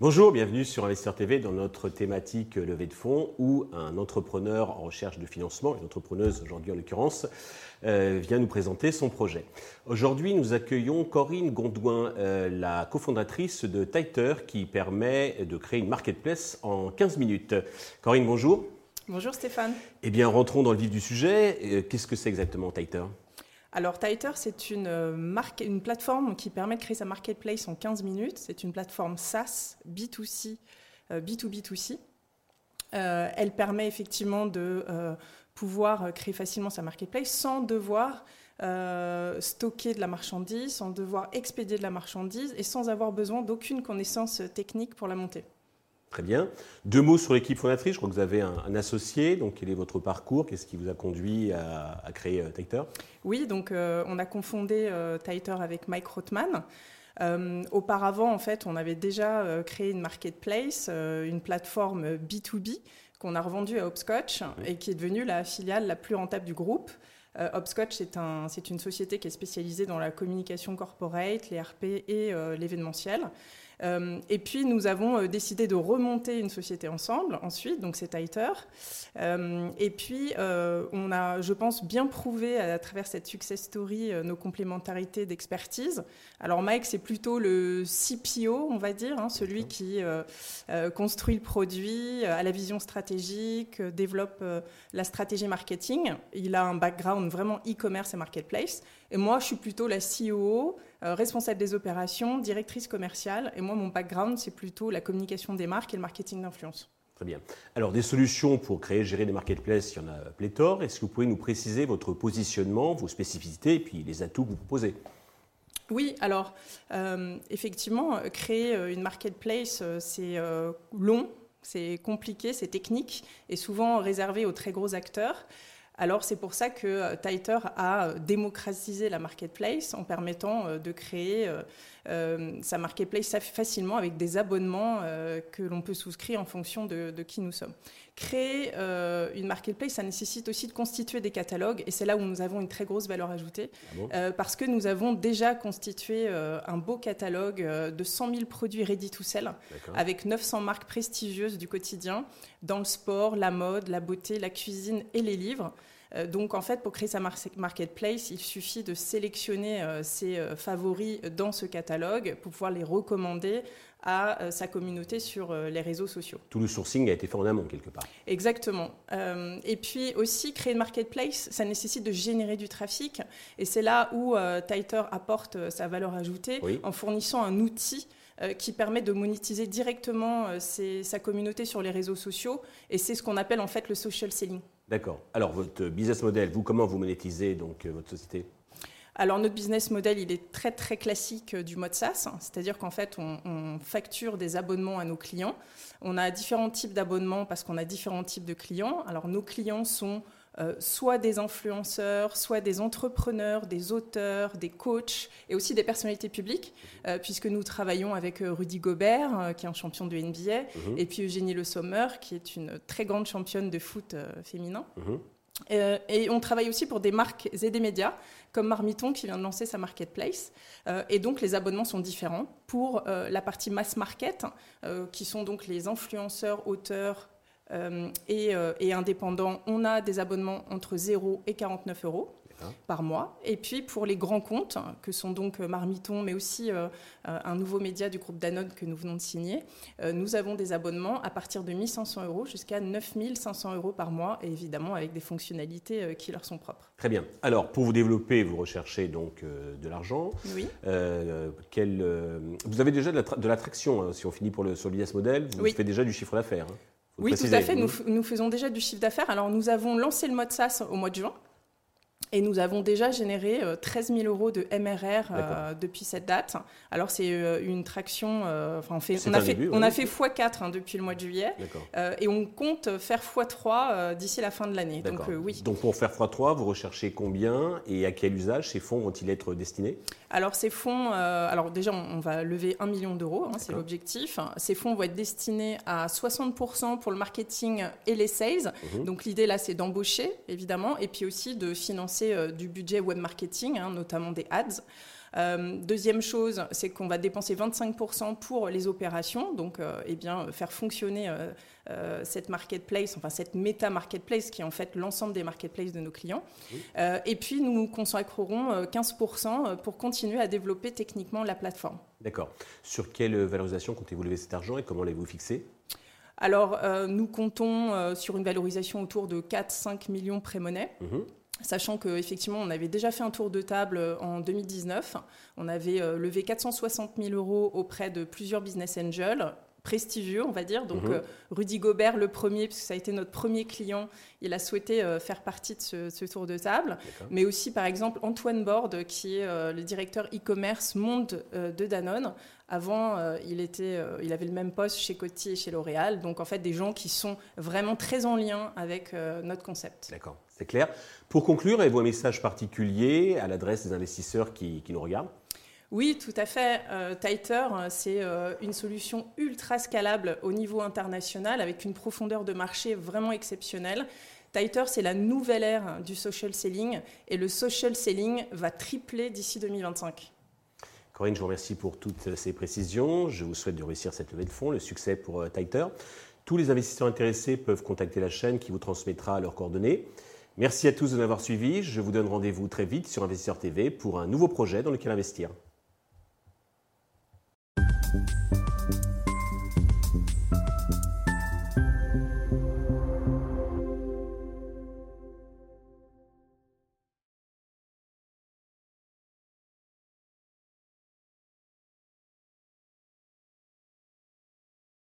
Bonjour, bienvenue sur Investeur TV dans notre thématique levée de fonds où un entrepreneur en recherche de financement, une entrepreneuse aujourd'hui en l'occurrence, euh, vient nous présenter son projet. Aujourd'hui, nous accueillons Corinne Gondouin, euh, la cofondatrice de Titer qui permet de créer une marketplace en 15 minutes. Corinne, bonjour. Bonjour Stéphane. Eh bien, rentrons dans le vif du sujet. Euh, qu'est-ce que c'est exactement Titer? Alors Titer, c'est une, euh, une plateforme qui permet de créer sa marketplace en 15 minutes. C'est une plateforme SaaS, B2C, B2B2C. Euh, elle permet effectivement de euh, pouvoir créer facilement sa marketplace sans devoir stocker de la marchandise, sans devoir expédier de la marchandise et sans avoir besoin d'aucune connaissance technique pour la monter. Très bien. Deux mots sur l'équipe fondatrice. Je crois que vous avez un, associé. Donc, quel est votre parcours? Qu'est-ce qui vous a conduit à, créer euh, Titer Oui, donc euh, on a confondé euh, Titer avec Mike Rothman. auparavant, en fait, on avait déjà créé une marketplace, une plateforme B2B qu'on a revendue à Hopscotch et qui est devenue la filiale la plus rentable du groupe. Hopscotch, c'est un, une société qui est spécialisée dans la communication corporate, les RP et l'événementiel. Euh, et puis nous avons euh, décidé de remonter une société ensemble ensuite, donc c'est Titer. Euh, et puis on a, je pense, bien prouvé à, travers cette success story nos complémentarités d'expertise. Alors Mike, c'est plutôt le CPO, on va dire, hein, celui qui construit le produit, a la vision stratégique, développe la stratégie marketing. Il a un background vraiment e-commerce et marketplace. Et moi, je suis plutôt la CEO euh, responsable des opérations, directrice commerciale. Et moi, mon background, c'est plutôt la communication des marques et le marketing d'influence. Très bien. Alors, des solutions pour créer, gérer des marketplaces, il y en a pléthore. Est-ce que vous pouvez nous préciser votre positionnement, vos spécificités et puis les atouts que vous proposez? Oui, alors euh, effectivement, créer euh, une marketplace, c'est long, c'est compliqué, c'est technique et souvent réservé aux très gros acteurs. Alors c'est pour ça que euh, Titer a euh, démocratisé la marketplace en permettant euh, de créer sa marketplace facilement avec des abonnements que l'on peut souscrire en fonction de, qui nous sommes. Créer une marketplace, ça nécessite aussi de constituer des catalogues et c'est là où nous avons une très grosse valeur ajoutée ah parce que nous avons déjà constitué un beau catalogue de 100 000 produits ready to sell avec 900 marques prestigieuses du quotidien dans le sport, la mode, la beauté, la cuisine et les livres. Euh, donc en fait, pour créer sa marketplace, il suffit de sélectionner euh, ses euh, favoris dans ce catalogue pour pouvoir les recommander à sa communauté sur les réseaux sociaux. Tout le sourcing a été fait en amont quelque part. Exactement. et puis aussi, créer une marketplace, ça nécessite de générer du trafic. Et c'est là où Titer apporte sa valeur ajoutée en fournissant un outil qui permet de monétiser directement sa communauté sur les réseaux sociaux. Et c'est ce qu'on appelle en fait le social selling. D'accord. Alors, votre business model, vous, comment vous monétisez donc, euh, votre société? Alors notre business model, il est très très classique euh, du mode SaaS, c'est-à-dire qu'en fait on, facture des abonnements à nos clients. On a différents types d'abonnements parce qu'on a différents types de clients. Alors nos clients sont euh, soit des influenceurs, soit des entrepreneurs, des auteurs, des coachs et aussi des personnalités publiques, euh, puisque nous travaillons avec euh, Rudy Gobert, qui est un champion de NBA, mhm. et puis Eugénie Le Sommer, qui est une très grande championne de foot féminin. Mhm. et on travaille aussi pour des marques et des médias, comme Marmiton qui vient de lancer sa marketplace. et donc les abonnements sont différents. Pour la partie mass market, qui sont donc les influenceurs, auteurs, euh, euh, et, indépendants, on a des abonnements entre 0 et 49 euros par mois. Et puis pour les grands comptes, que sont donc euh, Marmiton, mais aussi un nouveau média du groupe Danone que nous venons de signer, nous avons des abonnements à partir de 1500 euros jusqu'à 9500 euros par mois, et évidemment avec des fonctionnalités qui leur sont propres. Très bien. Alors pour vous développer, vous recherchez donc de l'argent. Oui. vous avez déjà de l'attraction, hein, si on finit pour le, sur le business model, vous faites déjà du chiffre d'affaires. Hein. Oui, tout à fait. Nous, faisons déjà du chiffre d'affaires. Alors, nous avons lancé le mode SaaS au mois de juin. Et nous avons déjà généré 13 000 euros de MRR depuis cette date. Alors c'est une traction, enfin on, fait, on, a fait, on a fait x4 hein, depuis le mois de juillet et on compte faire x3 d'ici la fin de l'année. Donc oui. Donc pour faire x3, vous recherchez combien et à quel usage ces fonds vont-ils être destinés? Alors ces fonds, alors déjà on, va lever 1 million d'euros, hein, c'est l'objectif. Ces fonds vont être destinés à 60% pour le marketing et les sales. Mhm. Donc l'idée là c'est d'embaucher évidemment et puis aussi de financer euh, du budget web marketing, hein, notamment des ads. Euh, deuxième chose, c'est qu'on va dépenser 25% pour les opérations, donc euh, eh bien, faire fonctionner cette marketplace, enfin cette méta marketplace qui est en fait l'ensemble des marketplaces de nos clients. et puis nous nous consacrerons 15% pour continuer à développer techniquement la plateforme. D'accord. Sur quelle valorisation comptez-vous lever cet argent et comment allez-vous fixer alors, nous comptons sur une valorisation autour de 4-5 millions pré-monnaie. Mhm. Sachant qu'effectivement, on avait déjà fait un tour de table euh, en 2019. On avait euh, levé 460 000 euros auprès de plusieurs business angels prestigieux, on va dire. Donc, mhm. euh, Rudy Gobert, le premier, puisque ça a été notre premier client, il a souhaité faire partie de ce, tour de table. Mais aussi, par exemple, Antoine Borde, qui est le directeur e-commerce monde de Danone. Avant, il, était, il avait le même poste chez Coty et chez L'Oréal. Donc, en fait, des gens qui sont vraiment très en lien avec notre concept. D'accord. C'est clair. Pour conclure, avez-vous un message particulier à l'adresse des investisseurs qui, nous regardent? Oui, tout à fait. Euh, Titer, c'est euh, une solution ultra scalable au niveau international avec une profondeur de marché vraiment exceptionnelle. Titer, c'est la nouvelle ère du social selling et le social selling va tripler d'ici 2025. Corinne, je vous remercie pour toutes ces précisions. Je vous souhaite de réussir cette levée de fonds, le succès pour euh, Titer. Tous les investisseurs intéressés peuvent contacter la chaîne qui vous transmettra leurs coordonnées. Merci à tous de m'avoir suivi. Je vous donne rendez-vous très vite sur Investisseur TV pour un nouveau projet dans lequel investir. Thank you.